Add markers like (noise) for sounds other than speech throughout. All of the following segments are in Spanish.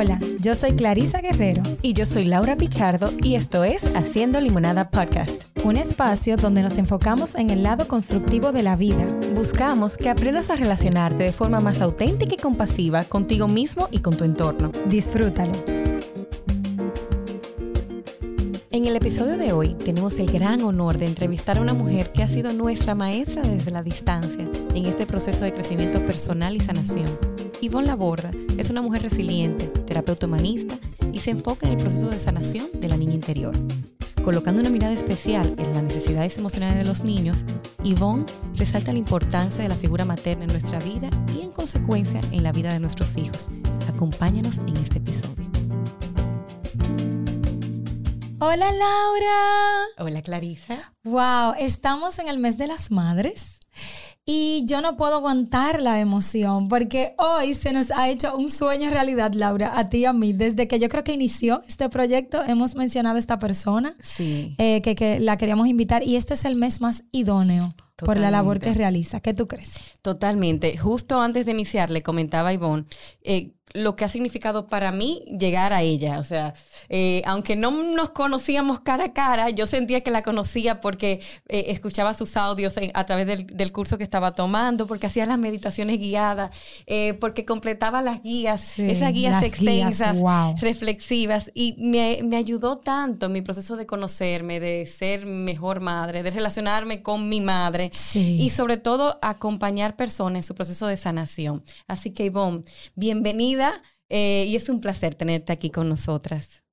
Hola, yo soy Clarisa Guerrero. Y yo soy Laura Pichardo y esto es Haciendo Limonada Podcast. Un espacio donde nos enfocamos en el lado constructivo de la vida. Buscamos que aprendas a relacionarte de forma más auténtica y compasiva contigo mismo y con tu entorno. Disfrútalo. En el episodio de hoy tenemos el gran honor de entrevistar a una mujer que ha sido nuestra maestra desde la distancia en este proceso de crecimiento personal y sanación. Yvonne Laborda es una mujer resiliente, terapeuta humanista y se enfoca en el proceso de sanación de la niña interior. Colocando una mirada especial en las necesidades emocionales de los niños, Yvonne resalta la importancia de la figura materna en nuestra vida y en consecuencia en la vida de nuestros hijos. Acompáñanos en este episodio. Hola Laura. Hola Clarisa. Wow, estamos en el mes de las madres. Y yo no puedo aguantar la emoción porque hoy se nos ha hecho un sueño realidad, Laura, a ti y a mí. Desde que yo creo que inició este proyecto, hemos mencionado a esta persona Sí. eh, que, que la queríamos invitar y este es el mes más idóneo por la labor que realiza. ¿Qué tú crees? Totalmente. Justo antes de iniciar, le comentaba a Ivonne eh, lo que ha significado para mí llegar a ella. O sea, eh, aunque no nos conocíamos cara a cara, yo sentía que la conocía porque eh, escuchaba sus audios en- a través del, del curso que estaba tomando, porque hacía las meditaciones guiadas, eh, porque completaba las guías, Sí, esas guías extensas, wow. reflexivas. Y me, me ayudó tanto en mi proceso de conocerme, de ser mejor madre, de relacionarme con mi madre. Sí. Y sobre todo acompañar personas en su proceso de sanación. Así que Ivonne, bienvenida eh, y es un placer tenerte aquí con nosotras.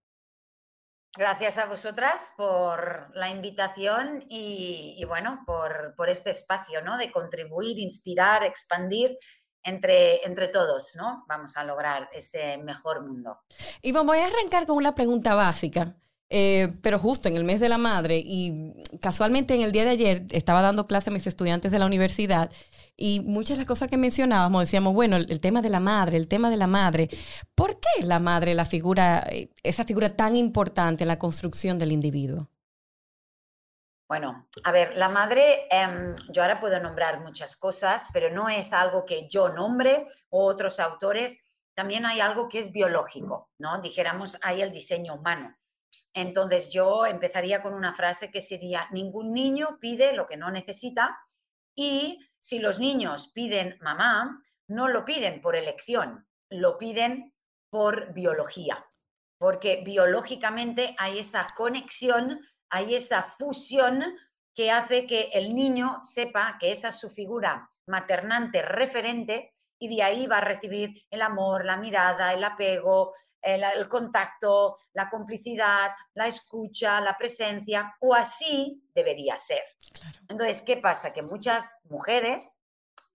Gracias a vosotras por la invitación y, y bueno, por, por este espacio, ¿no? De contribuir, inspirar, expandir entre, entre todos, ¿no? Vamos a lograr ese mejor mundo. Ivonne, voy a arrancar con una pregunta básica. Eh, pero justo en el mes de la madre y casualmente en el día de ayer estaba dando clase a mis estudiantes de la universidad y muchas de las cosas que mencionábamos decíamos, bueno, el, tema de la madre, el tema de la madre. ¿Por qué la madre, la figura, eh, esa figura tan importante en la construcción del individuo? Bueno, a ver, la madre, em, yo ahora puedo nombrar muchas cosas, pero no es algo que yo nombre o otros autores. También hay algo que es biológico, ¿no? Dijéramos, hay el diseño humano. Entonces yo empezaría con una frase que sería, ningún niño pide lo que no necesita y si los niños piden mamá, no lo piden por elección, lo piden por biología, porque biológicamente hay esa conexión, hay esa fusión que hace que el niño sepa que esa es su figura maternante referente y de ahí va a recibir el amor, la mirada, el apego, el, el contacto, la complicidad, la escucha, la presencia, o así debería ser. Claro. Entonces, ¿qué pasa? Que muchas mujeres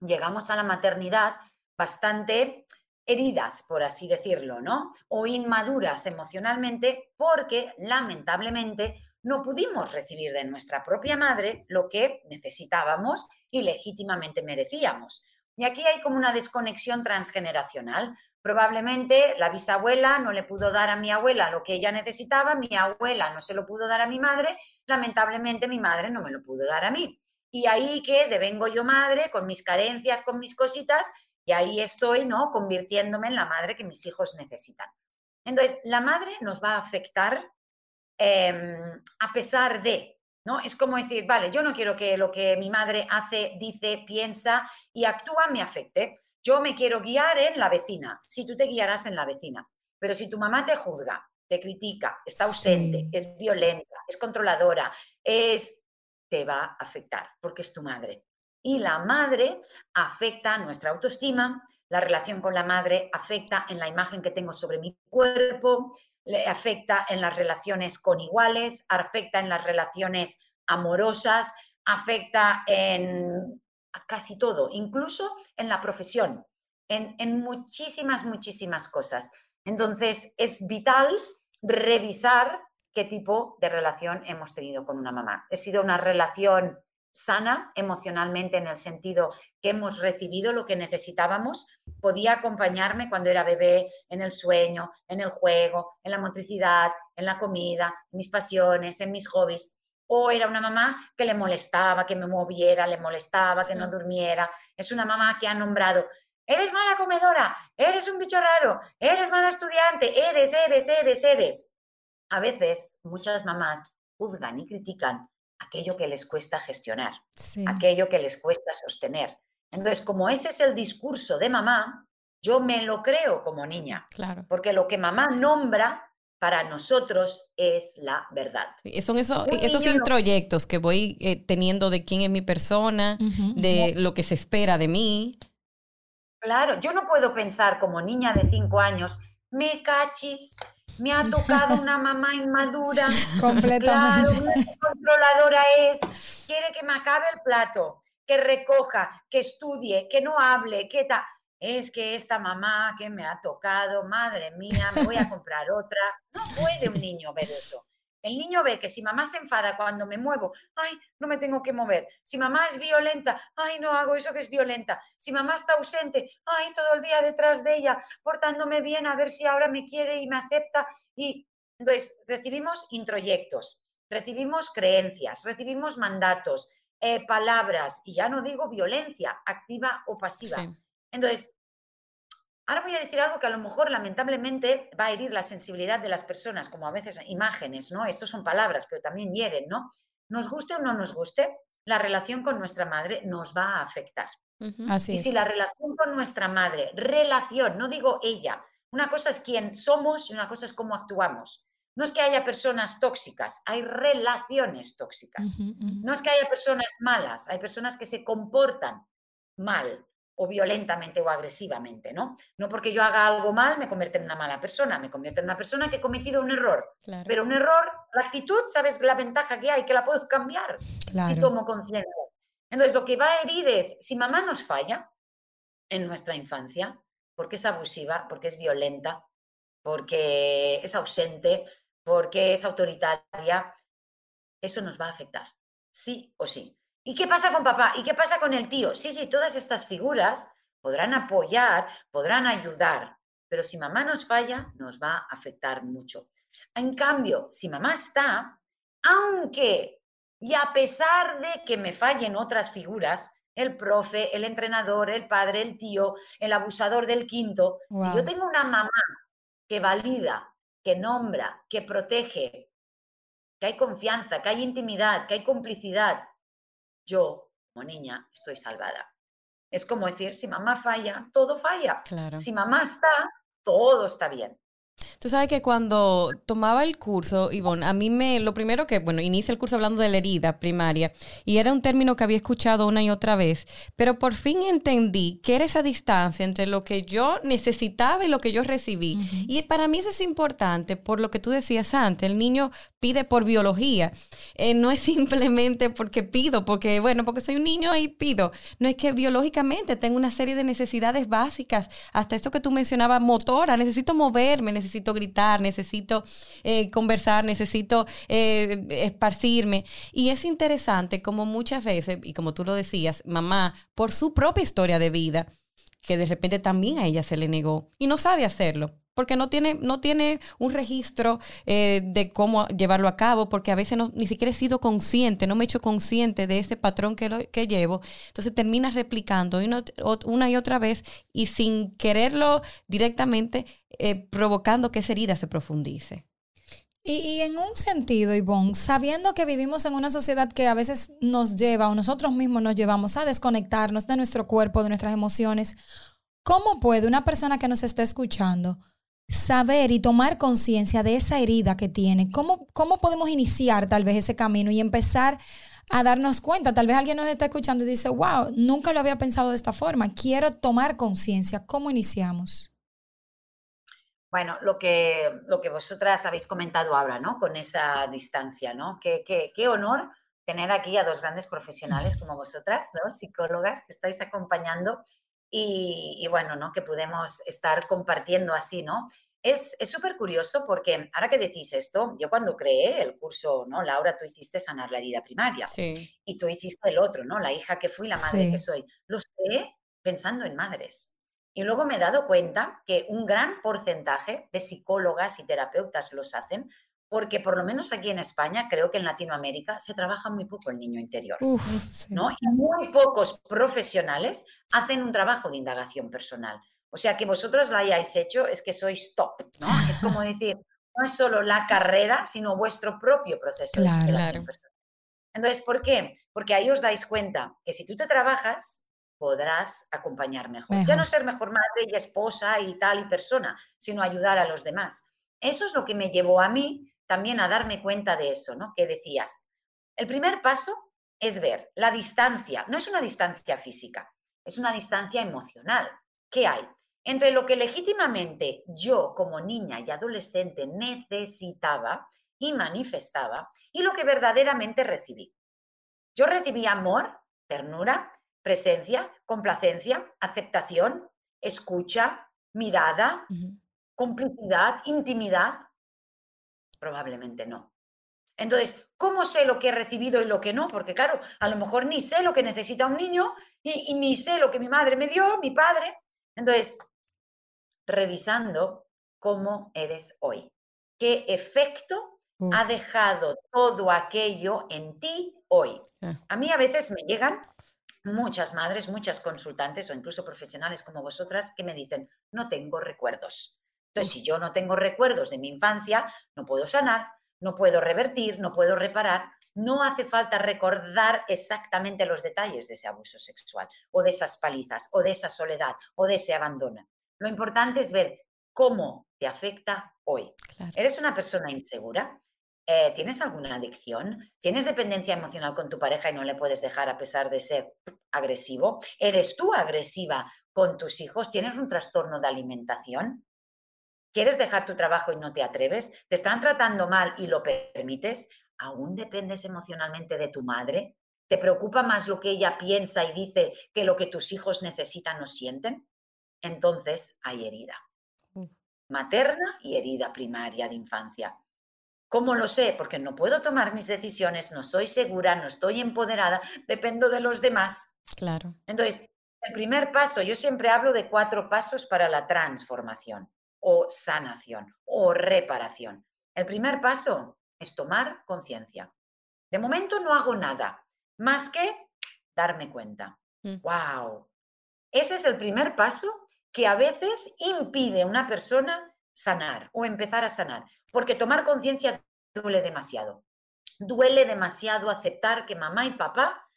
llegamos a la maternidad bastante heridas, por así decirlo, ¿no? O inmaduras emocionalmente porque lamentablemente no pudimos recibir de nuestra propia madre lo que necesitábamos y legítimamente merecíamos. Y aquí hay como una desconexión transgeneracional. Probablemente la bisabuela no le pudo dar a mi abuela lo que ella necesitaba, mi abuela no se lo pudo dar a mi madre, lamentablemente mi madre no me lo pudo dar a mí. Y ahí que devengo yo madre con mis carencias, con mis cositas, y ahí estoy, ¿no? Convirtiéndome en la madre que mis hijos necesitan. Entonces, la madre nos va a afectar eh, a pesar de, ¿no? Es como decir, vale, yo no quiero que lo que mi madre hace, dice, piensa y actúa me afecte. Yo me quiero guiar en la vecina, si tú te guiarás en la vecina. Pero si tu mamá te juzga, te critica, está ausente, Sí. es violenta, es controladora, es te va a afectar porque es tu madre. Y la madre afecta nuestra autoestima, la relación con la madre afecta en la imagen que tengo sobre mi cuerpo, le afecta en las relaciones con iguales, afecta en las relaciones amorosas, afecta en casi todo, incluso en la profesión, en, en muchísimas, muchísimas cosas. Entonces, es vital revisar qué tipo de relación hemos tenido con una mamá. ¿Ha sido una relación sana emocionalmente en el sentido que hemos recibido lo que necesitábamos? ¿Podía acompañarme cuando era bebé en el sueño, en el juego, en la motricidad, en la comida, en mis pasiones, en mis hobbies? ¿O era una mamá que le molestaba que me moviera, le molestaba que no durmiera? Es una mamá que ha nombrado eres mala comedora, eres un bicho raro, eres mala estudiante, eres, eres, eres, eres. A veces muchas mamás juzgan y critican aquello que les cuesta gestionar, aquello que les cuesta sostener. Entonces, como ese es el discurso de mamá, yo me lo creo como niña. Claro. Porque lo que mamá nombra para nosotros es la verdad. son esos, esos introyectos que voy eh, teniendo de quién es mi persona, de lo que se espera de mí. Claro, yo no puedo pensar como niña de cinco años, me cachis, me ha tocado una mamá inmadura. (laughs) Completamente. Claro, controladora es, quiere que me acabe el plato, que recoja, que estudie, que no hable, que tal es que esta mamá que me ha tocado, madre mía, me voy a comprar otra. No puede un niño ver eso. El niño ve que si mamá se enfada cuando me muevo, ay, no me tengo que mover. Si mamá es violenta, ay, no hago eso que es violenta. Si mamá está ausente, ay, todo el día detrás de ella, portándome bien a ver si ahora me quiere y me acepta. Y entonces recibimos introyectos, recibimos creencias, recibimos mandatos, eh, palabras, y ya no digo violencia, activa o pasiva. Entonces, ahora voy a decir algo que a lo mejor lamentablemente va a herir la sensibilidad de las personas, como a veces imágenes, ¿no? Estos son palabras, pero también hieren, ¿no? Nos guste o no nos guste, la relación con nuestra madre nos va a afectar. Así y si la relación con nuestra madre, relación, no digo ella, una cosa es quién somos y una cosa es cómo actuamos. No es que haya personas tóxicas, hay relaciones tóxicas. No es que haya personas malas, hay personas que se comportan mal o violentamente o agresivamente, ¿no? No porque yo haga algo mal me convierte en una mala persona, me convierte en una persona que he cometido un error. Pero un error, la actitud, ¿sabes la ventaja que hay? Que la puedo cambiar si tomo conciencia. Entonces, lo que va a herir es, si mamá nos falla en nuestra infancia, porque es abusiva, porque es violenta, porque es ausente, porque es autoritaria, eso nos va a afectar, sí o sí. ¿Y qué pasa con papá? ¿Y qué pasa con el tío? Sí, sí, todas estas figuras podrán apoyar, podrán ayudar, pero si mamá nos falla, nos va a afectar mucho. En cambio, si mamá está, aunque y a pesar de que me fallen otras figuras, el profe, el entrenador, el padre, el tío, el abusador del quinto, si yo tengo una mamá que valida, que nombra, que protege, que hay confianza, que hay intimidad, que hay complicidad, yo, como niña, estoy salvada. Es como decir, si mamá falla, todo falla. Claro. Si mamá está, todo está bien. Tú sabes que cuando tomaba el curso, Ivonne, a mí me, lo primero que, bueno, inicia el curso hablando de la herida primaria y era un término que había escuchado una y otra vez, pero por fin entendí que era esa distancia entre lo que yo necesitaba y lo que yo recibí. Y para mí eso es importante por lo que tú decías antes, el niño pide por biología, eh, no es (laughs) simplemente porque pido, porque, bueno, porque soy un niño y pido, no es que biológicamente tengo una serie de necesidades básicas, hasta esto que tú mencionabas, motora, necesito moverme, necesito gritar, necesito eh, conversar, necesito eh, esparcirme. Y es interesante como muchas veces, y como tú lo decías, mamá, por su propia historia de vida, que de repente también a ella se le negó y no sabe hacerlo porque no tiene, no tiene un registro eh, de cómo llevarlo a cabo, porque a veces no, ni siquiera he sido consciente, no me he hecho consciente de ese patrón que, que llevo. Entonces termina replicando una, una, y otra vez y sin quererlo directamente, eh, provocando que esa herida se profundice. Y, y, en un sentido, Ivonne, sabiendo que vivimos en una sociedad que a veces nos lleva o nosotros mismos nos llevamos a desconectarnos de nuestro cuerpo, de nuestras emociones, ¿cómo puede una persona que nos está escuchando saber y tomar conciencia de esa herida que tiene. ¿Cómo, ¿Cómo podemos iniciar tal vez ese camino y empezar a darnos cuenta? Tal vez alguien nos está escuchando y dice, wow, nunca lo había pensado de esta forma, quiero tomar conciencia. ¿Cómo iniciamos? Bueno, lo que, lo que vosotras habéis comentado ahora, ¿no? Con esa distancia, ¿no? Qué, qué, qué honor tener aquí a dos grandes profesionales como vosotras, ¿no? Psicólogas que estáis acompañando y, bueno, ¿no? Que podemos estar compartiendo así, ¿no? Es súper curioso porque ahora que decís esto, yo cuando creé el curso, ¿no? Laura, tú hiciste sanar la herida primaria sí. y tú hiciste el otro, ¿no? La hija que fui, la madre que soy. Los creé pensando en madres. Y luego me he dado cuenta que un gran porcentaje de psicólogas y terapeutas los hacen porque por lo menos aquí en España, creo que en Latinoamérica, se trabaja muy poco el niño interior. ¿no? Y muy pocos profesionales hacen un trabajo de indagación personal. O sea, que vosotros lo hayáis hecho es que sois top, ¿no? Es como (laughs) decir, no es solo la carrera, sino vuestro propio proceso de personal. Entonces, ¿por qué? Porque ahí os dais cuenta que si tú te trabajas, podrás acompañar mejor. mejor. Ya no ser mejor madre y esposa y tal y persona, sino ayudar a los demás. Eso es lo que me llevó a mí también a darme cuenta de eso, ¿no? Que decías, el primer paso es ver la distancia, no es una distancia física, es una distancia emocional. ¿Qué hay? Entre lo que legítimamente yo como niña y adolescente necesitaba y manifestaba y lo que verdaderamente recibí. Yo recibí amor, ternura, presencia, complacencia, aceptación, escucha, mirada, complicidad, intimidad, Probablemente no. Entonces, ¿cómo sé lo que he recibido y lo que no? Porque claro, a lo mejor ni sé lo que necesita un niño y, ni sé lo que mi madre me dio, mi padre. Entonces, revisando cómo eres hoy. ¿Qué efecto ha dejado todo aquello en ti hoy? Ah. A mí a veces me llegan muchas madres, muchas consultantes o incluso profesionales como vosotras que me dicen, no tengo recuerdos. Entonces, si yo no tengo recuerdos de mi infancia, no puedo sanar, no puedo revertir, no puedo reparar. No hace falta recordar exactamente los detalles de ese abuso sexual o de esas palizas o de esa soledad o de ese abandono. Lo importante es ver cómo te afecta hoy. ¿Eres una persona insegura? Eh, ¿Tienes alguna adicción? ¿Tienes dependencia emocional con tu pareja y no le puedes dejar a pesar de ser agresivo? ¿Eres tú agresiva con tus hijos? ¿Tienes un trastorno de alimentación? ¿Quieres dejar tu trabajo y no te atreves? ¿Te están tratando mal y lo permites? ¿Aún dependes emocionalmente de tu madre? ¿Te preocupa más lo que ella piensa y dice que lo que tus hijos necesitan o sienten? Entonces hay herida. Materna y herida primaria de infancia. ¿Cómo lo sé? Porque no puedo tomar mis decisiones, no soy segura, no estoy empoderada, dependo de los demás. Claro. Entonces, el primer paso, yo siempre hablo de cuatro pasos para la transformación o sanación o reparación. El primer paso es tomar conciencia. De momento no hago nada más que darme cuenta. ¡Wow! Mm. Ese es el primer paso que a veces impide a una persona sanar o empezar a sanar, porque tomar conciencia duele demasiado. Duele demasiado aceptar que mamá y papá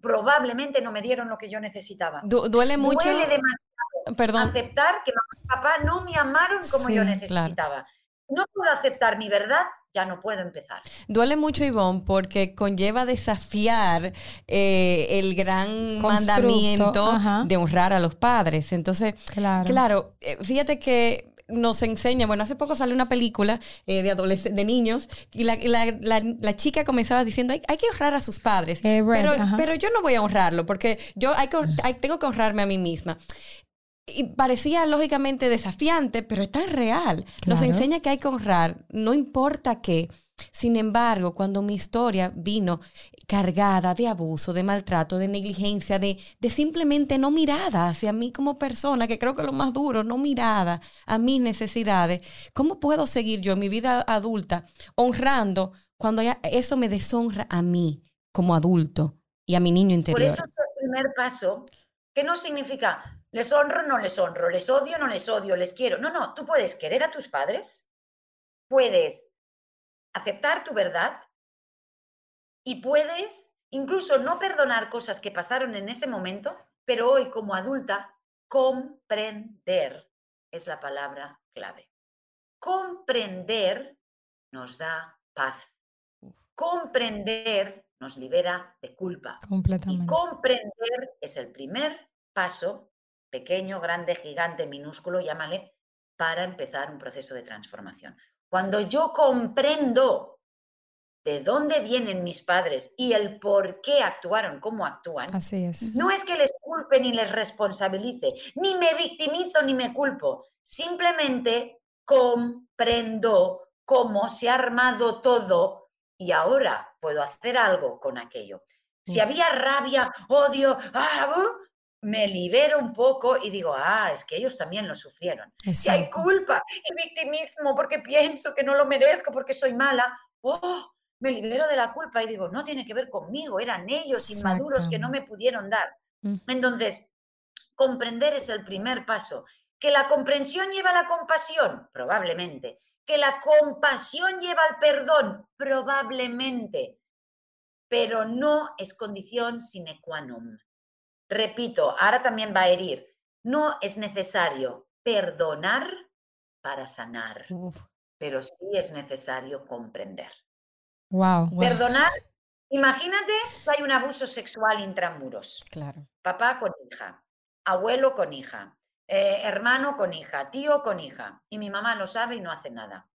probablemente no me dieron lo que yo necesitaba. duele mucho. Duele demasiado Perdón. aceptar que mamá y papá no me amaron como yo necesitaba. No puedo aceptar mi verdad, ya no puedo empezar. Duele mucho, Ivonne, porque conlleva desafiar eh, el gran mandamiento de honrar a los padres. Entonces, claro, claro eh, fíjate que nos enseña, bueno, hace poco salió una película eh, de adolescentes, de niños, y la, la, chica comenzaba diciendo, hay, que honrar a sus padres, pero, pero, yo no voy a honrarlo, porque yo hay que, tengo que honrarme a mí misma. Y parecía lógicamente desafiante, pero es tan real. Nos enseña que hay que honrar, no importa qué. Sin embargo, cuando mi historia vino cargada de abuso, de maltrato, de negligencia, de, de, simplemente no mirada hacia mí como persona, que creo que es lo más duro, no mirada a mis necesidades, ¿cómo puedo seguir yo en mi vida adulta honrando cuando eso me deshonra a mí como adulto y a mi niño interior? Por eso es el primer paso, que no significa les honro, no les honro, les odio, no les odio, les quiero. No, no, tú puedes querer a tus padres, puedes aceptar tu verdad y puedes incluso no perdonar cosas que pasaron en ese momento, pero hoy como adulta, comprender es la palabra clave. Comprender nos da paz. Comprender nos libera de culpa. Completamente. Y comprender es el primer paso pequeño, grande, gigante, minúsculo, llámale, para empezar un proceso de transformación. Cuando yo comprendo de dónde vienen mis padres y el por qué actuaron como actúan, Así es. no es que les culpe ni les responsabilice, ni me victimizo ni me culpo, simplemente comprendo cómo se ha armado todo y ahora puedo hacer algo con aquello. Si mm. había rabia, odio, ah, uh, me libero un poco y digo, ah, es que ellos también lo sufrieron. Si hay culpa y victimismo porque pienso que no lo merezco, porque soy mala, oh, me libero de la culpa y digo, no tiene que ver conmigo, eran ellos inmaduros que no me pudieron dar. Entonces, comprender es el primer paso. ¿Que la comprensión lleva a la compasión? Probablemente. ¿Que la compasión lleva al perdón? Probablemente. Pero no es condición sine qua non. Repito, ahora también va a herir. No es necesario perdonar para sanar, pero sí es necesario comprender. Wow, Perdonar, imagínate que hay un abuso sexual intramuros. Claro. Papá con hija, abuelo con hija, eh, hermano con hija, tío con hija, y mi mamá lo sabe y no hace nada.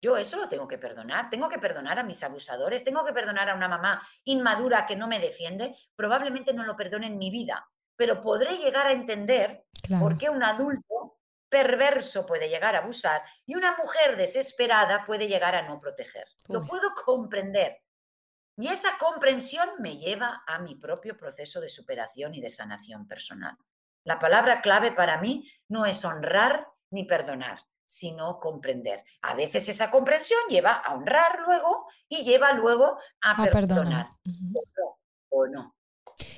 Yo eso lo tengo que perdonar, tengo que perdonar a mis abusadores, tengo que perdonar a una mamá inmadura que no me defiende, probablemente no lo perdone en mi vida, pero podré llegar a entender por qué un adulto perverso puede llegar a abusar y una mujer desesperada puede llegar a no proteger. Lo puedo comprender. Y esa comprensión me lleva a mi propio proceso de superación y de sanación personal. La palabra clave para mí no es honrar ni perdonar, sino comprender. A veces esa comprensión lleva a honrar luego y lleva luego a, perdonar. o, no,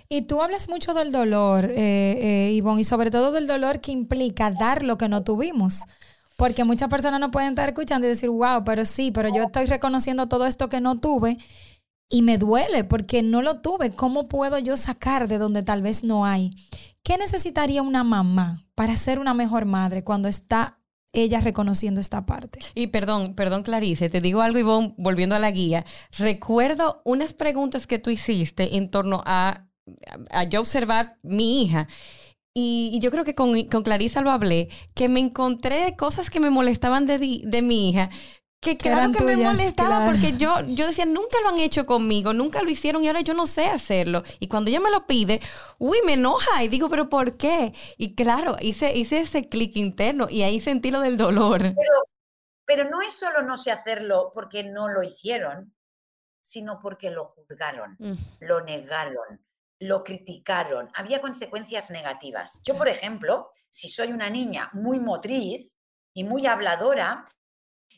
Y tú hablas mucho del dolor, eh, eh, Ivonne, y sobre todo del dolor que implica dar lo que no tuvimos. Porque muchas personas no pueden estar escuchando y decir, wow, pero sí, pero yo estoy reconociendo todo esto que no tuve y me duele porque no lo tuve. ¿Cómo puedo yo sacar de donde tal vez no hay? ¿Qué necesitaría una mamá para ser una mejor madre cuando está ella reconociendo esta parte. Y perdón, perdón Clarice, te digo algo Ivonne, volviendo a la guía. Recuerdo unas preguntas que tú hiciste en torno a, a yo observar mi hija. Y, yo creo que con, con Clarisa lo hablé, que me encontré cosas que me molestaban de, de mi hija, que claro que me molestaba porque yo, yo decía, nunca lo han hecho conmigo, nunca lo hicieron y ahora yo no sé hacerlo. Y cuando ella me lo pide, uy, me enoja y digo, pero ¿por qué? Y claro, hice, hice ese clic interno y ahí sentí lo del dolor. Pero, pero no es solo no sé hacerlo porque no lo hicieron, sino porque lo juzgaron, mm. lo negaron, lo criticaron. Había consecuencias negativas. Yo, por ejemplo, si soy una niña muy motriz y muy habladora,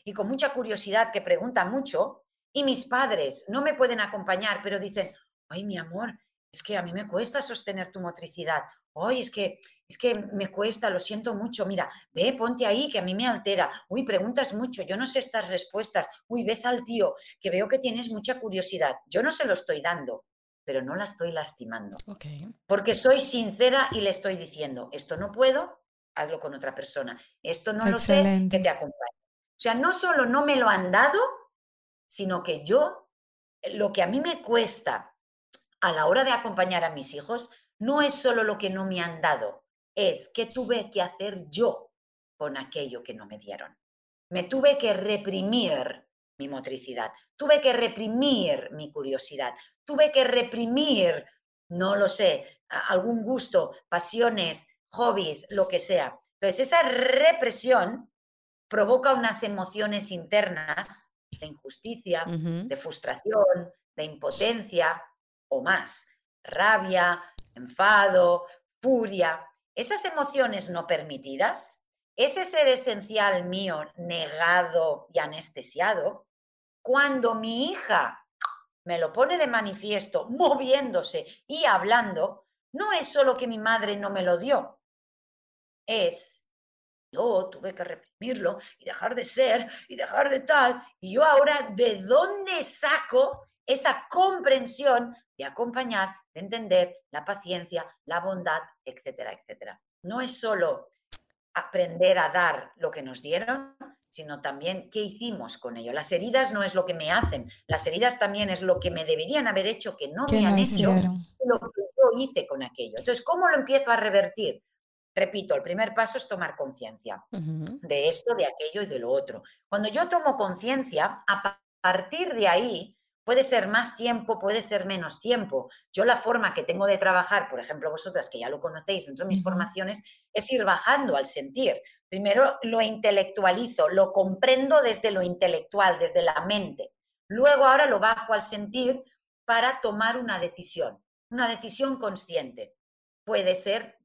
y con mucha curiosidad que pregunta mucho, y mis padres no me pueden acompañar, pero dicen, ay, mi amor, es que a mí me cuesta sostener tu motricidad. Ay, es que, es que me cuesta, lo siento mucho. Mira, ve, ponte ahí, que a mí me altera. Uy, preguntas mucho, yo no sé estas respuestas. Uy, ves al tío, que veo que tienes mucha curiosidad. Yo no se lo estoy dando, pero no la estoy lastimando. Porque soy sincera y le estoy diciendo, esto no puedo, hazlo con otra persona. Esto no lo sé, que te acompañe. Sea, no solo no me lo han dado, sino que yo, lo que a mí me cuesta a la hora de acompañar a mis hijos, no es solo lo que no me han dado, es que tuve que hacer yo con aquello que no me dieron. Me tuve que reprimir mi motricidad, tuve que reprimir mi curiosidad, tuve que reprimir, no lo sé, algún gusto, pasiones, hobbies, lo que sea. Entonces, esa represión provoca unas emociones internas de injusticia, de frustración, de impotencia o más, rabia, enfado, furia. Esas emociones no permitidas, ese ser esencial mío negado y anestesiado, cuando mi hija me lo pone de manifiesto, moviéndose y hablando, no es solo que mi madre no me lo dio, es yo tuve que reprimirlo y dejar de ser y dejar de tal. Y yo ahora, ¿de dónde saco esa comprensión de acompañar, de entender la paciencia, la bondad, etcétera, etcétera? No es solo aprender a dar lo que nos dieron, sino también qué hicimos con ello. Las heridas no es lo que me hacen, las heridas también es lo que me deberían haber hecho que no me han hecho, lo que yo hice con aquello. Entonces, ¿cómo lo empiezo a revertir? Repito, el primer paso es tomar conciencia de esto, de aquello y de lo otro. Cuando yo tomo conciencia, a partir de ahí puede ser más tiempo, puede ser menos tiempo. Yo la forma que tengo de trabajar, por ejemplo, vosotras que ya lo conocéis dentro de mis formaciones, es ir bajando al sentir. Primero lo intelectualizo, lo comprendo desde lo intelectual, desde la mente. Luego ahora lo bajo al sentir para tomar una decisión, una decisión consciente. puede ser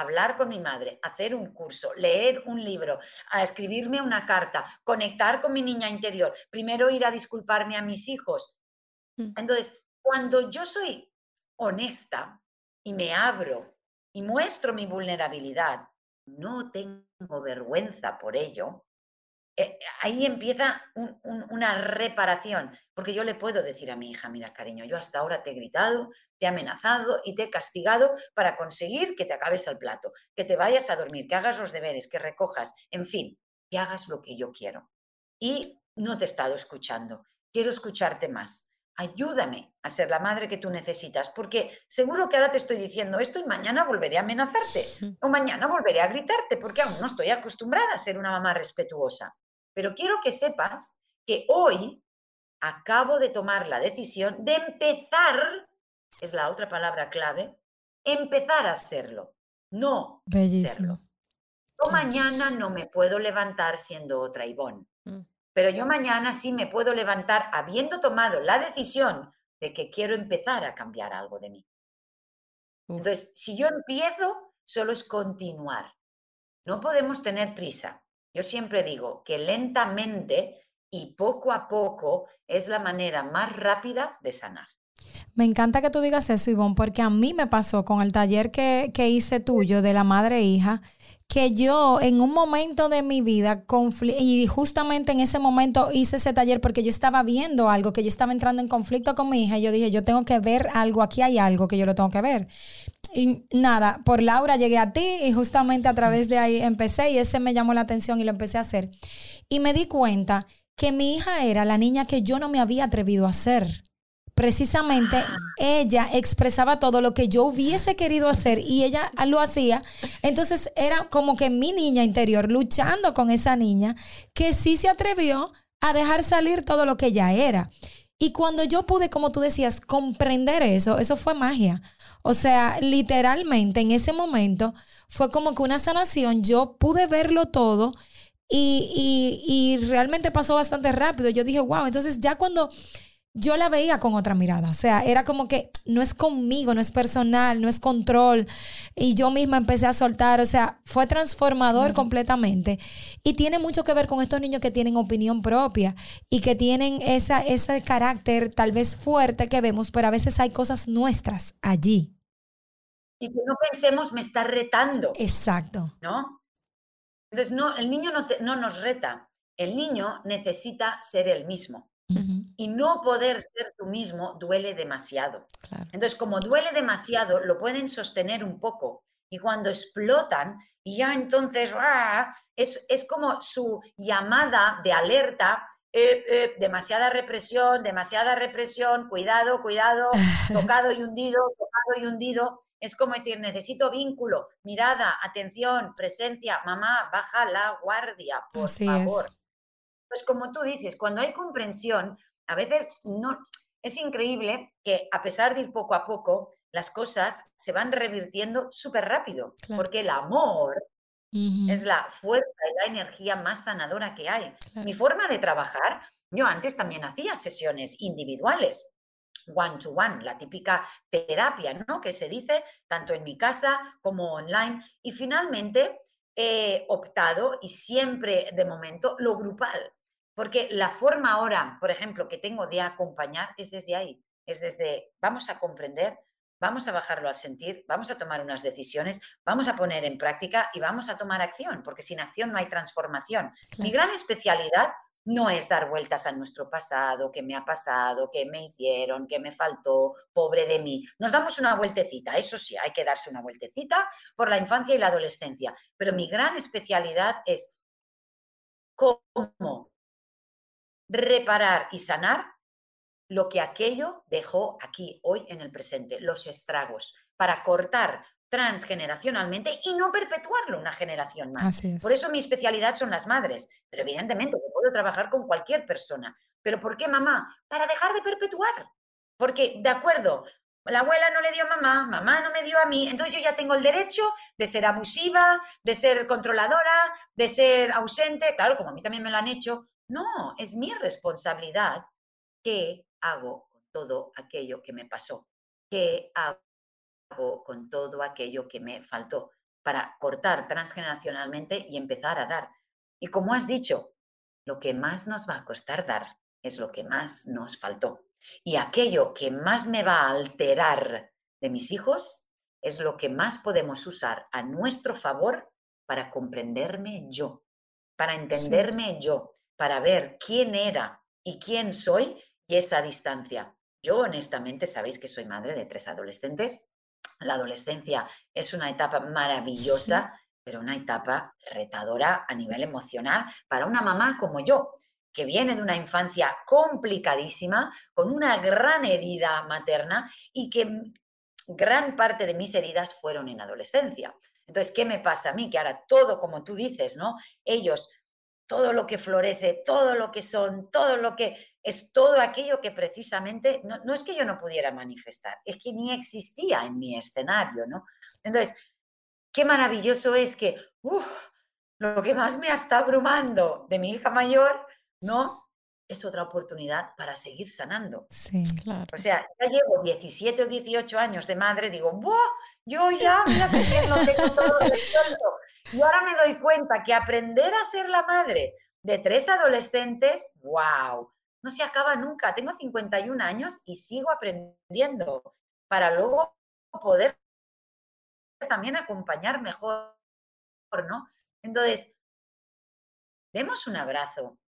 hablar con mi madre, hacer un curso, leer un libro, a escribirme una carta, conectar con mi niña interior, primero ir a disculparme a mis hijos. Mm. Entonces, cuando yo soy honesta y me abro y muestro mi vulnerabilidad, no tengo vergüenza por ello, eh, ahí empieza una reparación, porque yo le puedo decir a mi hija, mira cariño, yo hasta ahora te he gritado, te he amenazado y te he castigado para conseguir que te acabes el plato, que te vayas a dormir, que hagas los deberes, que recojas, en fin, que hagas lo que yo quiero. Y no te he estado escuchando, quiero escucharte más. Ayúdame a ser la madre que tú necesitas, porque seguro que ahora te estoy diciendo esto y mañana volveré a amenazarte (laughs) o mañana volveré a gritarte, porque aún no estoy acostumbrada a ser una mamá respetuosa. Pero quiero que sepas que hoy acabo de tomar la decisión de empezar, es la otra palabra clave, empezar a hacerlo, no serlo. Yo mañana no me puedo levantar siendo otra Ivonne, mm. pero yo mañana sí me puedo levantar habiendo tomado la decisión de que quiero empezar a cambiar algo de mí. Entonces, si yo empiezo, solo es continuar. No podemos tener prisa. Yo siempre digo que lentamente y poco a poco es la manera más rápida de sanar. Me encanta que tú digas eso, Ivonne, porque a mí me pasó con el taller que, que hice tuyo de la madre e hija, que yo en un momento de mi vida, y justamente en ese momento hice ese taller porque yo estaba viendo algo, que yo estaba entrando en conflicto con mi hija, y yo dije, yo tengo que ver algo, aquí hay algo que yo lo tengo que ver. Y nada, por Laura llegué a ti y justamente a través de ahí empecé y ese me llamó la atención y lo empecé a hacer. Y me di cuenta que mi hija era la niña que yo no me había atrevido a hacer precisamente ah. ella expresaba todo lo que yo hubiese querido hacer y ella lo hacía. Entonces era como que mi niña interior luchando con esa niña que sí se atrevió a dejar salir todo lo que ella era. Y cuando yo pude, como tú decías, comprender eso, eso fue magia. O sea, literalmente en ese momento fue como que una sanación, yo pude verlo todo y, y, y realmente pasó bastante rápido. Yo dije, wow, entonces ya cuando yo la veía con otra mirada. O sea, era como que no es conmigo, no es personal, no es control. Y yo misma empecé a soltar. O sea, fue transformador completamente. Y tiene mucho que ver con estos niños que tienen opinión propia y que tienen esa, ese carácter tal vez fuerte que vemos, pero a veces hay cosas nuestras allí. Y que no pensemos, me está retando. Exacto. ¿No? Entonces, no, el niño no, no nos reta. El niño necesita ser el mismo. Y no poder ser tú mismo duele demasiado. Entonces, como duele demasiado, lo pueden sostener un poco. Y cuando explotan, y ya entonces ¡ah! es, es como su llamada de alerta eh, eh, demasiada represión, demasiada represión, cuidado, cuidado, (laughs) tocado y hundido, tocado y hundido. Es como decir, necesito vínculo, mirada, atención, presencia, mamá, baja la guardia, por favor. Pues como tú dices, cuando hay comprensión, a veces no, es increíble que a pesar de ir poco a poco, las cosas se van revirtiendo súper rápido, porque el amor es la fuerza y la energía más sanadora que hay. Mi forma de trabajar, yo antes también hacía sesiones individuales, one to one, la típica terapia, ¿no? Que se dice tanto en mi casa como online. Y finalmente he optado, y siempre de momento, lo grupal. Porque la forma ahora, por ejemplo, que tengo de acompañar es desde ahí, es desde vamos a comprender, vamos a bajarlo al sentir, vamos a tomar unas decisiones, vamos a poner en práctica y vamos a tomar acción, porque sin acción no hay transformación. Mi gran especialidad no es dar vueltas a nuestro pasado, qué me ha pasado, qué me hicieron, qué me faltó, pobre de mí. Nos damos una vueltecita, eso sí, hay que darse una vueltecita por la infancia y la adolescencia, pero mi gran especialidad es cómo reparar y sanar lo que aquello dejó aquí, hoy, en el presente, los estragos, para cortar transgeneracionalmente y no perpetuarlo una generación más. Por eso mi especialidad son las madres, pero evidentemente puedo trabajar con cualquier persona. ¿Pero por qué mamá? Para dejar de perpetuar. Porque, de acuerdo, la abuela no le dio a mamá, mamá no me dio a mí, entonces yo ya tengo el derecho de ser abusiva, de ser controladora, de ser ausente, claro, como a mí también me lo han hecho, no, es mi responsabilidad qué hago con todo aquello que me pasó, qué hago hago con todo aquello que me faltó para cortar transgeneracionalmente y empezar a dar. Y como has dicho, lo que más nos va a costar dar es lo que más nos faltó. Y aquello que más me va a alterar de mis hijos es lo que más podemos usar a nuestro favor para comprenderme yo, para entenderme yo, para ver quién era y quién soy y esa distancia. Yo honestamente sabéis que soy madre de tres adolescentes. La adolescencia es una etapa maravillosa, pero una etapa retadora a nivel emocional para una mamá como yo, que viene de una infancia complicadísima, con una gran herida materna y que gran parte de mis heridas fueron en adolescencia. Entonces, ¿qué me pasa a mí? Que ahora todo, como tú dices, ¿no? Ellos, todo lo que florece, todo lo que son, todo lo que es todo aquello que precisamente, no, es que yo no pudiera manifestar, es que ni existía en mi escenario, ¿no? Entonces, qué maravilloso es que, lo que más me está abrumando de mi hija mayor, ¿no? Es otra oportunidad para seguir sanando. Sí, claro. O sea, ya llevo 17 o 18 años de madre, digo, ¡buah! Yo ya, mira que bien lo tengo todo (laughs) resuelto. Y ahora me doy cuenta que aprender a ser la madre de tres adolescentes, ¡wow! No se acaba nunca. Tengo 51 años y sigo aprendiendo para luego poder también acompañar mejor, ¿no? Entonces, demos un abrazo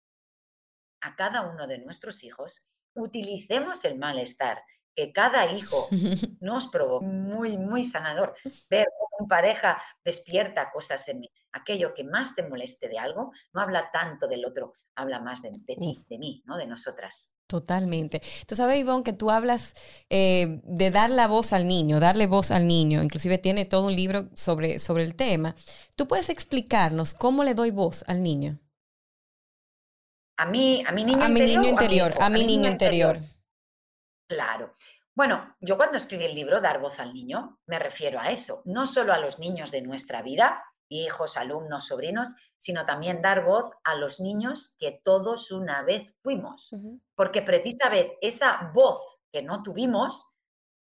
a cada uno de nuestros hijos, utilicemos el malestar que cada hijo (laughs) nos provoca. Muy, muy sanador. Ver cómo pareja despierta cosas en mí. Aquello que más te moleste de algo, no habla tanto del otro, habla más de, ti, de mí, ¿no? De nosotras. Totalmente. Tú sabes, Ivonne, que tú hablas eh, de dar la voz al niño, darle voz al niño. Inclusive tiene todo un libro sobre, sobre el tema. ¿Tú puedes explicarnos cómo le doy voz al niño? A mí, a mi niño a interior. Mi niño interior a, mi, niño, interior. Claro. Bueno, yo cuando escribí el libro Dar voz al niño, me refiero a eso, no solo a los niños de nuestra vida, hijos, alumnos, sobrinos, sino también dar voz a los niños que todos una vez fuimos. Porque precisamente esa voz que no tuvimos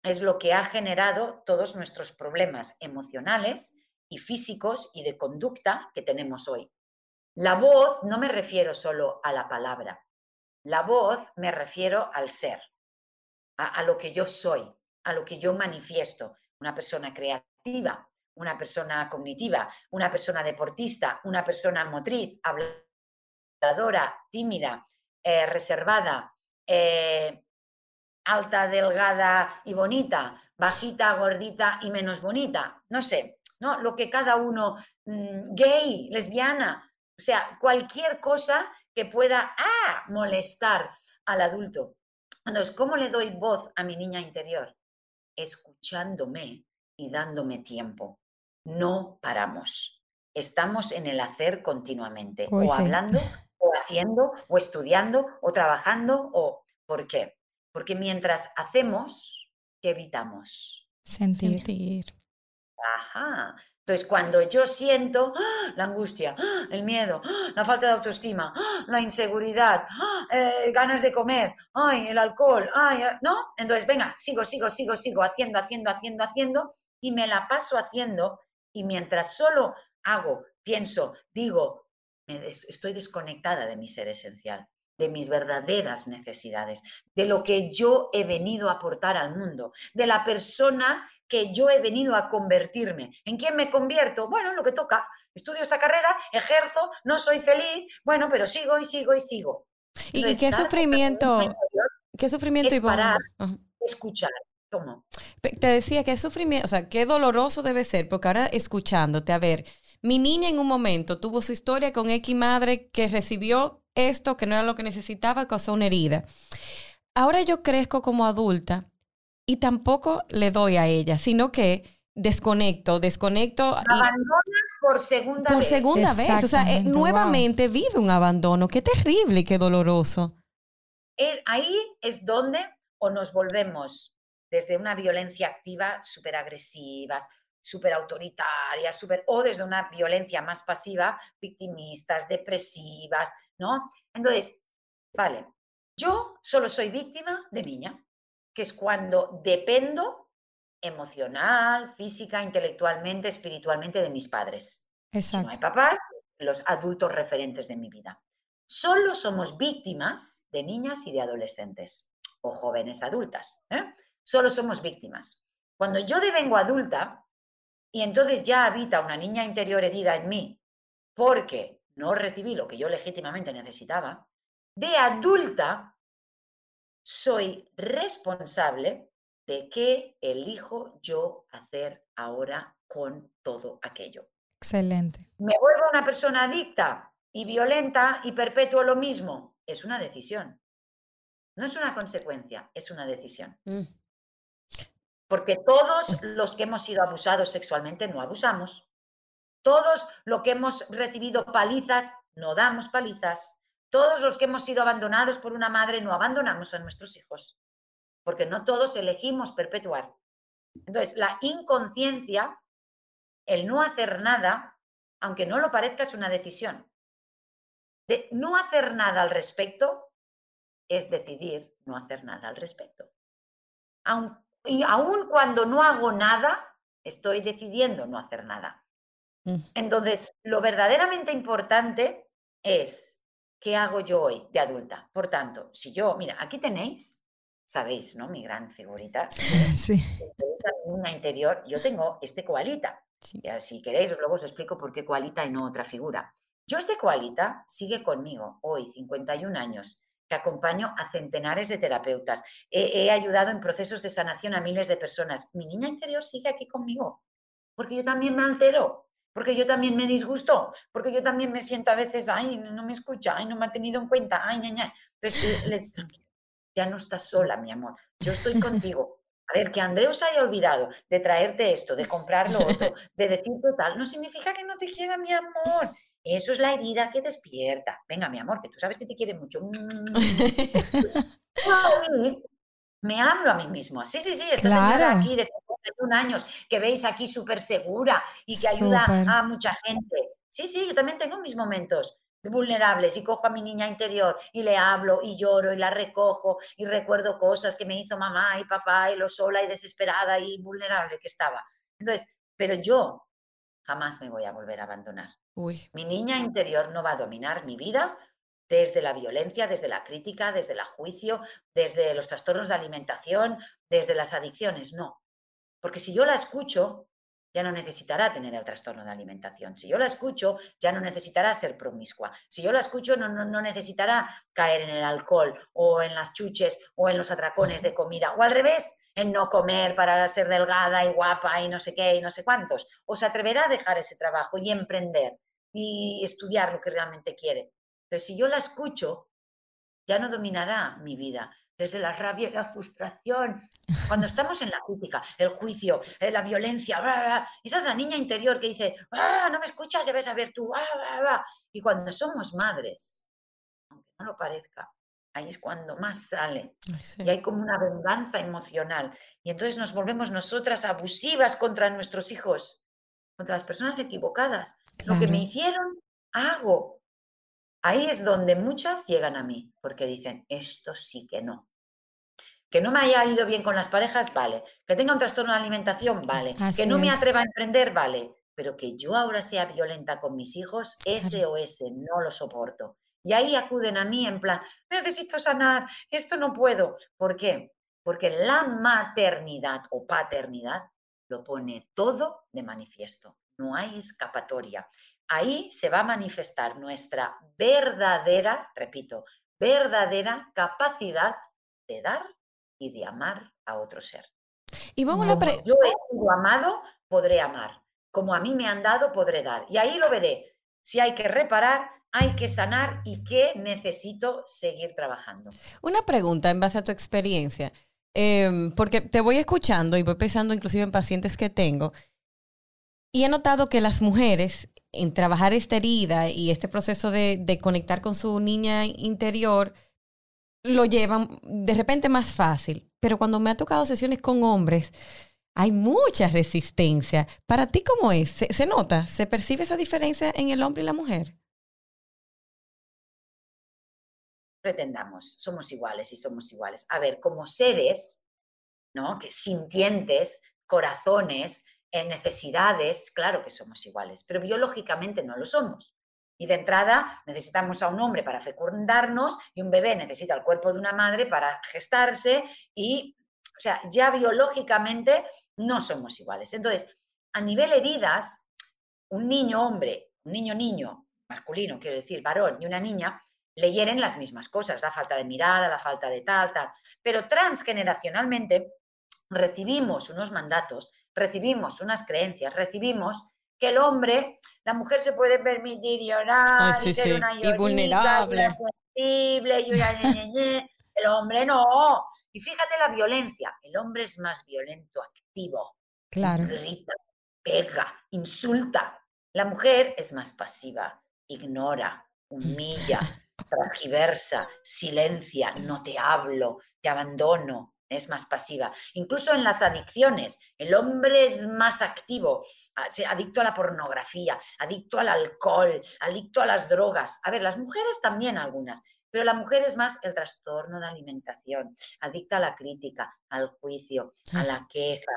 es lo que ha generado todos nuestros problemas emocionales y físicos y de conducta que tenemos hoy. La voz no me refiero solo a la palabra. La voz me refiero al ser, a, lo que yo soy, a lo que yo manifiesto. Una persona creativa, una persona cognitiva, una persona deportista, una persona motriz, habladora, tímida, eh, reservada, eh, alta, delgada y bonita, bajita, gordita y menos bonita. No sé, ¿no? Lo que cada uno, mm, gay, lesbiana, o sea, cualquier cosa que pueda ah, molestar al adulto. Entonces, ¿cómo le doy voz a mi niña interior? Escuchándome y dándome tiempo. No paramos. Estamos en el hacer continuamente, o hablando, o haciendo, o estudiando, o trabajando, o ¿por qué? Porque mientras hacemos, ¿qué evitamos? Sentir. Ajá. Entonces, cuando yo siento ¡ah! la angustia, ¡ah! el miedo, ¡ah! la falta de autoestima, la inseguridad, eh, ganas de comer, ay, el alcohol, ay, eh", ¿no? Entonces, venga, sigo, sigo, sigo, sigo haciendo, haciendo, haciendo, haciendo, y me la paso haciendo, y mientras solo hago, pienso, digo, estoy desconectada de mi ser esencial, de mis verdaderas necesidades, de lo que yo he venido a aportar al mundo, de la persona que yo he venido a convertirme. ¿En quién me convierto? Bueno, lo que toca. Estudio esta carrera, ejerzo, no soy feliz, bueno, pero sigo y sigo y sigo. ¿Y qué sufrimiento? ¿Qué sufrimiento es parar, escuchar. ¿Cómo? Te decía que sufrimiento, o sea, qué doloroso debe ser, porque ahora escuchándote, a ver, mi niña en un momento tuvo su historia con X madre que recibió esto que no era lo que necesitaba, causó una herida. Ahora yo crezco como adulta y tampoco le doy a ella, sino que desconecto, desconecto. Abandonas por segunda vez. Por segunda vez. O sea, eh, nuevamente vive un abandono. Qué terrible y qué doloroso. Eh, ahí es donde o nos volvemos desde una violencia activa súper agresivas, súper autoritarias, super, o desde una violencia más pasiva, victimistas, depresivas, ¿no? Entonces, vale, yo solo soy víctima de niña que es cuando dependo emocional, física, intelectualmente, espiritualmente de mis padres. Si no hay papás, los adultos referentes de mi vida. Solo somos víctimas de niñas y de adolescentes o jóvenes adultas. ¿eh? Solo somos víctimas. Cuando yo devengo adulta y entonces ya habita una niña interior herida en mí porque no recibí lo que yo legítimamente necesitaba, de adulta soy responsable de qué elijo yo hacer ahora con todo aquello. Excelente. ¿Me vuelvo una persona adicta y violenta y perpetuo lo mismo? Es una decisión. No es una consecuencia, es una decisión. Mm. Porque todos los que hemos sido abusados sexualmente no abusamos. Todos los que hemos recibido palizas no damos palizas. Todos los que hemos sido abandonados por una madre no abandonamos a nuestros hijos. Porque no todos elegimos perpetuar. Entonces, la inconsciencia, el no hacer nada, aunque no lo parezca, es una decisión. De no hacer nada al respecto es decidir no hacer nada al respecto. Aun, y aun cuando no hago nada, estoy decidiendo no hacer nada. Mm. Entonces, lo verdaderamente importante es qué hago yo hoy de adulta. Por tanto, si yo, mira, aquí tenéis, sabéis, ¿no? Mi gran figurita. (laughs) Sí. Si veis a mi niña interior, yo tengo este koalita. Sí. Si queréis, luego os explico por qué koalita y no otra figura. Yo este koalita sigue conmigo hoy, 51 años, que acompaño a centenares de terapeutas. He, he ayudado en procesos de sanación a miles de personas. Mi niña interior sigue aquí conmigo, porque yo también me altero, porque yo también me disgusto, porque yo también me siento a veces, ay, no me escucha, ay, no me ha tenido en cuenta, ay, ña, ña". Entonces, le- le- tranquila, ya no estás sola, mi amor, yo estoy contigo. A ver, que Andreu se haya olvidado de traerte esto, de comprar lo otro, de decirte tal, no significa que no te quiera, mi amor. Eso es la herida que despierta. Venga, mi amor, que tú sabes que te quiere mucho. (laughs) Me hablo a mí mismo. Sí, sí, sí, esta señora aquí de 51 años que veis aquí súper segura y que ayuda a mucha gente. Sí, sí, yo también tengo mis momentos vulnerables y cojo a mi niña interior y le hablo y lloro y la recojo y recuerdo cosas que me hizo mamá y papá y lo sola y desesperada y vulnerable que estaba. Entonces, pero yo jamás me voy a volver a abandonar. Uy. Mi niña interior no va a dominar mi vida desde la violencia, desde la crítica, desde el juicio, desde los trastornos de alimentación, desde las adicciones, no. Porque si yo la escucho, ya no necesitará tener el trastorno de alimentación. Si yo la escucho, ya no necesitará ser promiscua. Si yo la escucho, no, no, no necesitará caer en el alcohol o en las chuches o en los atracones de comida. O al revés, en no comer para ser delgada y guapa y no sé qué y no sé cuántos. O se atreverá a dejar ese trabajo y emprender y estudiar lo que realmente quiere. Pero si yo la escucho, ya no dominará mi vida. Desde la rabia y la frustración. Cuando (laughs) estamos en la crítica, el juicio, eh, la violencia, bla, bla, esa es la niña interior que dice, ah, no me escuchas, debes saber tú. bla, bla, bla". Y cuando somos madres, aunque no lo parezca, ahí es cuando más sale. Sí. Y hay como una venganza emocional. Y entonces nos volvemos nosotras abusivas contra nuestros hijos, contra las personas equivocadas. Lo que me hicieron, hago. Ahí es donde muchas llegan a mí, porque dicen, esto sí que no. Que no me haya ido bien con las parejas, vale. Que tenga un trastorno de alimentación, vale. Así que no me atreva a emprender, vale. Pero que yo ahora sea violenta con mis hijos, ese o ese no lo soporto. Y ahí acuden a mí en plan, necesito sanar, esto no puedo. ¿Por qué? Porque la maternidad o paternidad lo pone todo de manifiesto. No hay escapatoria. Ahí se va a manifestar nuestra verdadera, repito, verdadera capacidad de dar y de amar a otro ser. Una Como yo he sido amado, podré amar. Como a mí me han dado, podré dar. Y ahí lo veré. Si hay que reparar, hay que sanar y que necesito seguir trabajando. Una pregunta en base a tu experiencia, Em, porque te voy escuchando y voy pensando inclusive en pacientes que tengo y he notado que las mujeres en trabajar esta herida y este proceso de, conectar con su niña interior lo llevan de repente más fácil, pero cuando me ha tocado sesiones con hombres hay mucha resistencia. ¿Para ti cómo es? ¿Se, se nota? ¿Se percibe esa diferencia en el hombre y la mujer? pretendamos, somos iguales y somos iguales. A ver, como seres, ¿no? Que sintientes, corazones, en necesidades, claro que somos iguales, pero biológicamente no lo somos. Y de entrada necesitamos a un hombre para fecundarnos y un bebé necesita el cuerpo de una madre para gestarse y, o sea, ya biológicamente no somos iguales. Entonces, a nivel heridas, un niño hombre, un niño niño, masculino, quiero decir, varón y una niña, le hieren las mismas cosas, la falta de mirada, la falta de tal, tal. Pero transgeneracionalmente recibimos unos mandatos, recibimos unas creencias, recibimos que el hombre, la mujer se puede permitir llorar y ser una y vulnerable. y el hombre no. Y fíjate la violencia, el hombre es más violento, activo, claro. grita, pega, insulta. La mujer es más pasiva, ignora, humilla, (laughs) transgiversa, silencia, no te hablo, te abandono, es más pasiva. Incluso en las adicciones, el hombre es más activo, ah, adicto a la pornografía, adicto al alcohol, adicto a las drogas. A ver, las mujeres también algunas, pero la mujer es más el trastorno de alimentación, adicta a la crítica, al juicio, a la queja.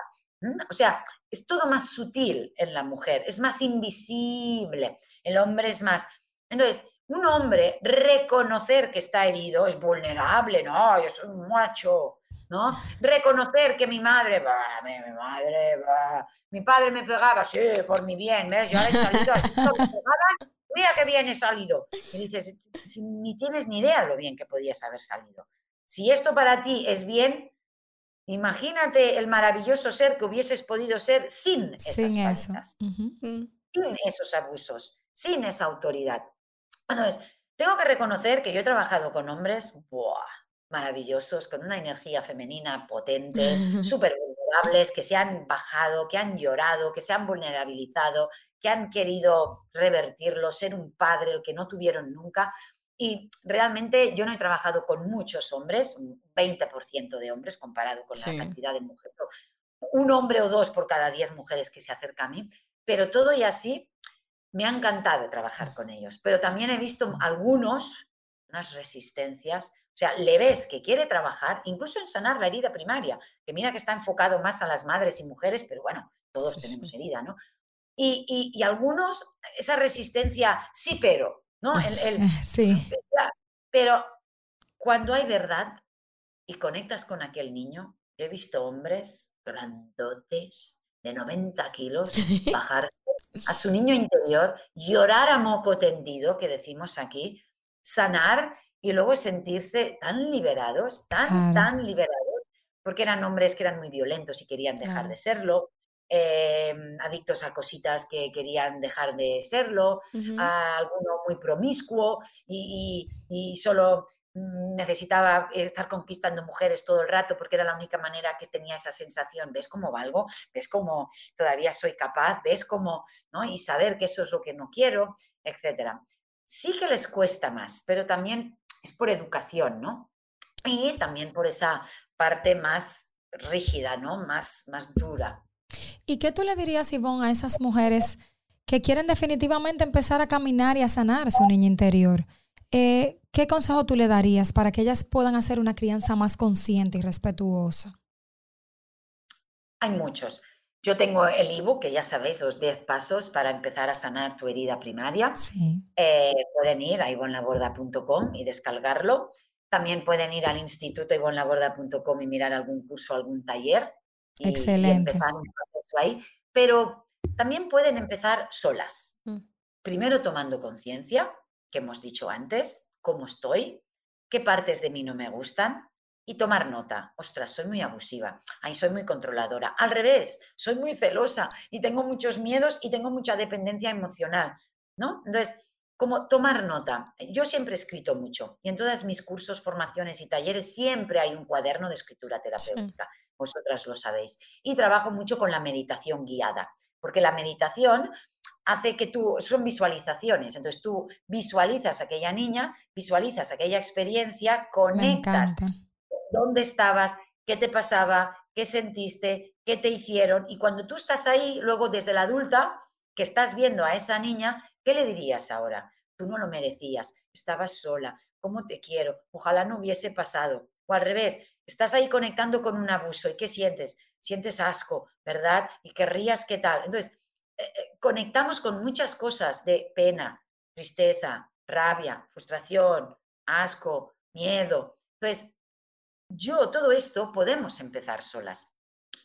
O sea, es todo más sutil en la mujer, es más invisible. El hombre es más. Entonces, un hombre reconocer que está herido es vulnerable, no, yo soy un macho, ¿no? Reconocer que mi madre, va, mi, madre, mi padre me pegaba, sí, por mi bien, ¿ves? Yo he salido, (laughs) mira qué bien he salido. Y dices, ni tienes ni idea de lo bien que podías haber salido. Si esto para ti es bien, imagínate el maravilloso ser que hubieses podido ser sin esas sin sin esos abusos, sin esa autoridad. Entonces, tengo que reconocer que yo he trabajado con hombres maravillosos, con una energía femenina potente, súper vulnerables, que se han bajado, que han llorado, que se han vulnerabilizado, que han querido revertirlo, ser un padre, el que no tuvieron nunca. Y realmente yo no he trabajado con muchos hombres, un 20% de hombres comparado con la cantidad de mujeres, un hombre o dos por cada 10 mujeres que se acerca a mí, pero todo y así me ha encantado trabajar con ellos, pero también he visto algunos, unas resistencias, o sea, le ves que quiere trabajar, incluso en sanar la herida primaria, que mira que está enfocado más a las madres y mujeres, pero bueno, todos tenemos herida, ¿no? Y, algunos, esa resistencia, sí, pero, ¿no? (laughs) sí. (laughs) Pero cuando hay verdad y conectas con aquel niño, he visto hombres grandotes, de 90 kilos, (laughs) bajar a su niño interior, llorar a moco tendido, que decimos aquí, sanar y luego sentirse tan liberados, tan, tan liberados, porque eran hombres que eran muy violentos y querían dejar de serlo, em, adictos a cositas que querían dejar de serlo, a alguno muy promiscuo y, y solo Mm, necesitaba estar conquistando mujeres todo el rato porque era la única manera que tenía esa sensación, ¿ves cómo valgo? ¿Ves cómo todavía soy capaz? ¿Ves cómo? ¿no? Y saber que eso es lo que no quiero, etcétera. Sí que les cuesta más, pero también es por educación, ¿no? Y también por esa parte más rígida, ¿no? Más, más dura. ¿Y qué tú le dirías, Ivonne, a esas mujeres que quieren definitivamente empezar a caminar y a sanar su niña interior? Eh, ¿Qué consejo tú le darías para que ellas puedan hacer una crianza más consciente y respetuosa? Hay muchos. Yo tengo el ebook, que ya sabéis, los 10 pasos para empezar a sanar tu herida primaria. Eh, pueden ir a ivonlaborda.com y descargarlo. También pueden ir al instituto ivonlaborda.com y mirar algún curso, algún taller. Excelente. empezar un proceso ahí. Pero también pueden empezar solas. Mm. Primero tomando conciencia, que hemos dicho antes, cómo estoy, qué partes de mí no me gustan y tomar nota. Ostras, soy muy abusiva, ahí soy muy controladora. Al revés, soy muy celosa y tengo muchos miedos y tengo mucha dependencia emocional, ¿no? Entonces, como tomar nota. Yo siempre he escrito mucho y en todos mis cursos, formaciones y talleres siempre hay un cuaderno de escritura terapéutica. Vosotras lo sabéis. Y trabajo mucho con la meditación guiada, porque la meditación hace que tú, son visualizaciones, entonces tú visualizas a aquella niña, visualizas aquella experiencia, conectas dónde estabas, qué te pasaba, qué sentiste, qué te hicieron, y cuando tú estás ahí, luego desde la adulta, que estás viendo a esa niña, ¿qué le dirías ahora? Tú no lo merecías, estabas sola, ¿cómo te quiero? Ojalá no hubiese pasado. O al revés, estás ahí conectando con un abuso y ¿qué sientes? sientes asco, ¿verdad? Y querrías qué tal. Entonces, eh, eh, conectamos con muchas cosas de pena, tristeza, rabia, frustración, asco, miedo. Entonces, yo, todo esto podemos empezar solas.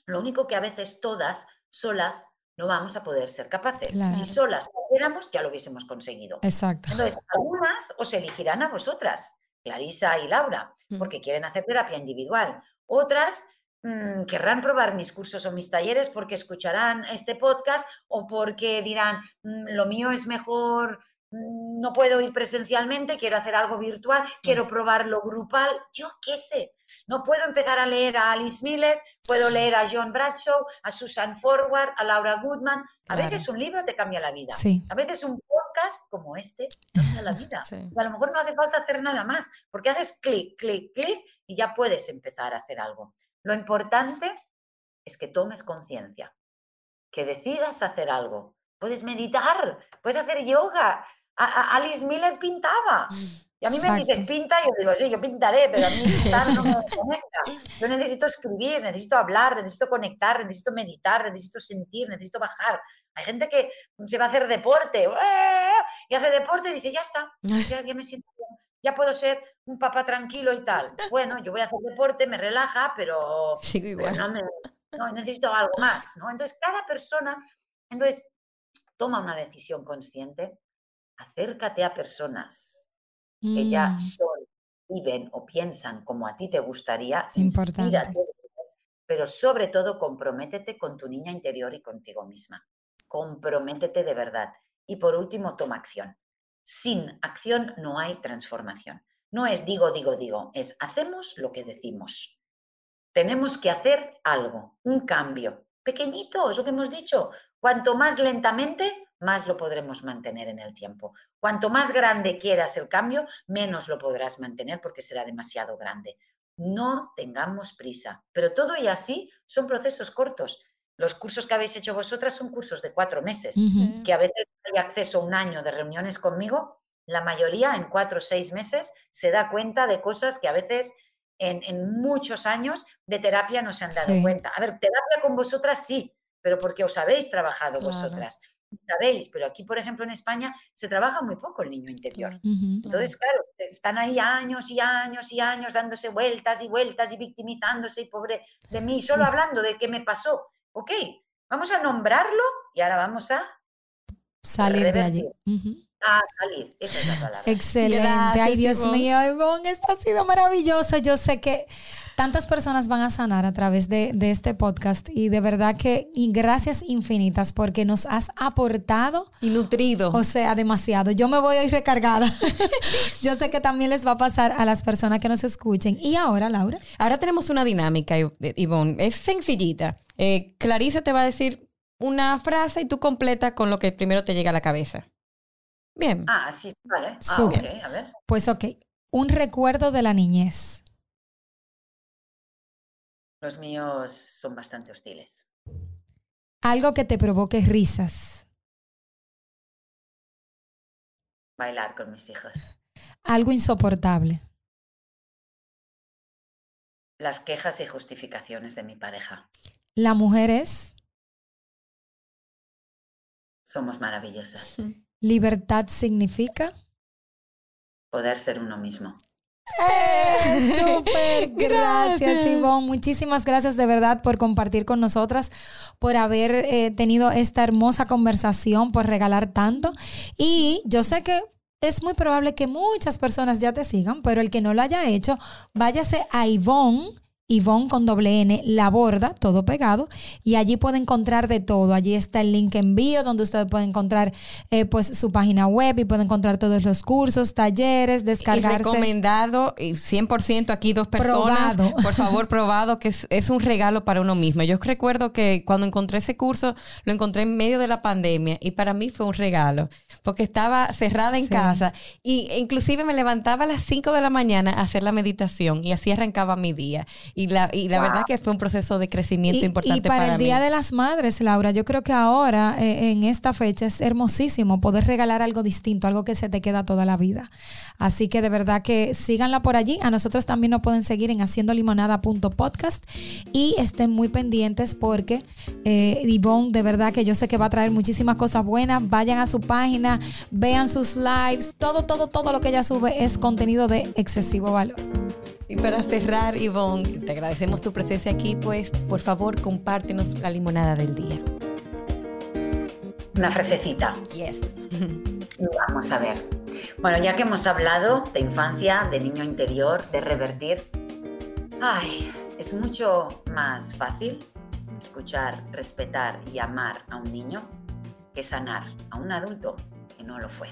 Lo único que a veces todas solas no vamos a poder ser capaces. Si solas pudiéramos, ya lo hubiésemos conseguido. Exacto. Entonces, algunas os elegirán a vosotras, Clarisa y Laura, mm. porque quieren hacer terapia individual. Otras mm, querrán probar mis cursos o mis talleres porque escucharán este podcast o porque dirán, mm, lo mío es mejor no puedo ir presencialmente, quiero hacer algo virtual, quiero probarlo grupal, yo qué sé. No puedo empezar a leer a Alice Miller, puedo leer a John Bradshaw, a Susan Forward, a Laura Goodman. A veces un libro te cambia la vida. A veces un podcast como este cambia la vida. (laughs) a lo mejor no hace falta hacer nada más, porque haces clic, clic, clic y ya puedes empezar a hacer algo. Lo importante es que tomes conciencia, que decidas hacer algo. Puedes meditar, puedes hacer yoga, Alice Miller pintaba. Y a mí me dices, pinta, y yo digo, sí, yo pintaré, pero a mí pintar no me conecta. Yo necesito escribir, necesito hablar, necesito conectar, necesito meditar, necesito sentir, necesito bajar. Hay gente que se va a hacer deporte ¡eh! y hace deporte y dice, ya está, ya, me siento ya puedo ser un papá tranquilo y tal. Bueno, yo voy a hacer deporte, me relaja, pero, no, me, no, necesito algo más. ¿no? Entonces, cada persona, entonces, toma una decisión consciente, acércate a personas que ya mm. son, viven o piensan como a ti te gustaría, pero sobre todo comprométete con tu niña interior y contigo misma. Comprométete de verdad. Y por último, toma acción. Sin acción no hay transformación. No es digo, digo, digo, es hacemos lo que decimos. Tenemos que hacer algo, un cambio. Pequeñito, es lo que hemos dicho. Cuanto más lentamente, más lo podremos mantener en el tiempo. Cuanto más grande quieras el cambio, menos lo podrás mantener porque será demasiado grande. No tengamos prisa, pero todo y así son procesos cortos. Los cursos que habéis hecho vosotras son cursos de cuatro meses, que a veces hay acceso a un año de reuniones conmigo. La mayoría en cuatro o seis meses se da cuenta de cosas que a veces en, muchos años de terapia no se han dado cuenta. A ver, terapia con vosotras sí, pero porque os habéis trabajado vosotras sabéis, pero aquí, por ejemplo, en España se trabaja muy poco el niño interior. Entonces, claro, están ahí años y años y años dándose vueltas y vueltas y victimizándose y pobre de mí, solo hablando de qué me pasó. Ok, vamos a nombrarlo y ahora vamos a salir de allí. A salir, esa es la palabra. Excelente. Ay, Dios mío, Ivonne, esto ha sido maravilloso. Yo sé que tantas personas van a sanar a través de, este podcast y de verdad que y gracias infinitas porque nos has aportado y nutrido. O sea, demasiado. Yo me voy a ir recargada. (laughs) Yo sé que también les va a pasar a las personas que nos escuchen. Y ahora, Laura. Ahora tenemos una dinámica, Ivonne. Es sencillita. Eh, Clarice te va a decir una frase y tú completa con lo que primero te llega a la cabeza. Bien. Ah, sí, vale. Ah, okay, a ver. Pues ok. Un recuerdo de la niñez. Los míos son bastante hostiles. Algo que te provoque risas. Bailar con mis hijos. Algo insoportable. Las quejas y justificaciones de mi pareja. La mujer es. Somos maravillosas. (laughs) Libertad significa. Poder ser uno mismo. ¡Eh! (laughs) Súper, gracias Ivonne. Muchísimas gracias de verdad por compartir con nosotras, por haber eh, tenido esta hermosa conversación, por regalar tanto. Y yo sé que es muy probable que muchas personas ya te sigan, pero el que no lo haya hecho, váyase a Ivonne Ivonne con doble N, La Borda, todo pegado, y allí puede encontrar de todo. Allí está el link envío donde usted puede encontrar eh, pues su página web y puede encontrar todos los cursos, talleres, descargarse. Y recomendado, 100% aquí dos personas. Probado. (laughs) Por favor, probado, que es, un regalo para uno mismo. Yo recuerdo que cuando encontré ese curso, lo encontré en medio de la pandemia y para mí fue un regalo, porque estaba cerrada en casa y inclusive me levantaba a las 5 de la mañana a hacer la meditación y así arrancaba mi día Y la, y la verdad que fue un proceso de crecimiento importante para, para el Día de las Madres, Laura, yo creo que ahora, eh, en esta fecha, es hermosísimo poder regalar algo distinto, algo que se te queda toda la vida. Así que de verdad que síganla por allí. A nosotros también nos pueden seguir en haciendolimonada.podcast y estén muy pendientes porque eh, Ivonne, de verdad que yo sé que va a traer muchísimas cosas buenas. Vayan a su página, vean sus lives, todo, todo, todo lo que ella sube es contenido de excesivo valor. Y para cerrar, Ivonne, te agradecemos tu presencia aquí, pues por favor compártenos la limonada del día. Una frasecita. Yes. (laughs) Vamos a ver. Bueno, ya que hemos hablado de infancia, de niño interior, de revertir, ay, es mucho más fácil escuchar, respetar y amar a un niño que sanar a un adulto que no lo fue.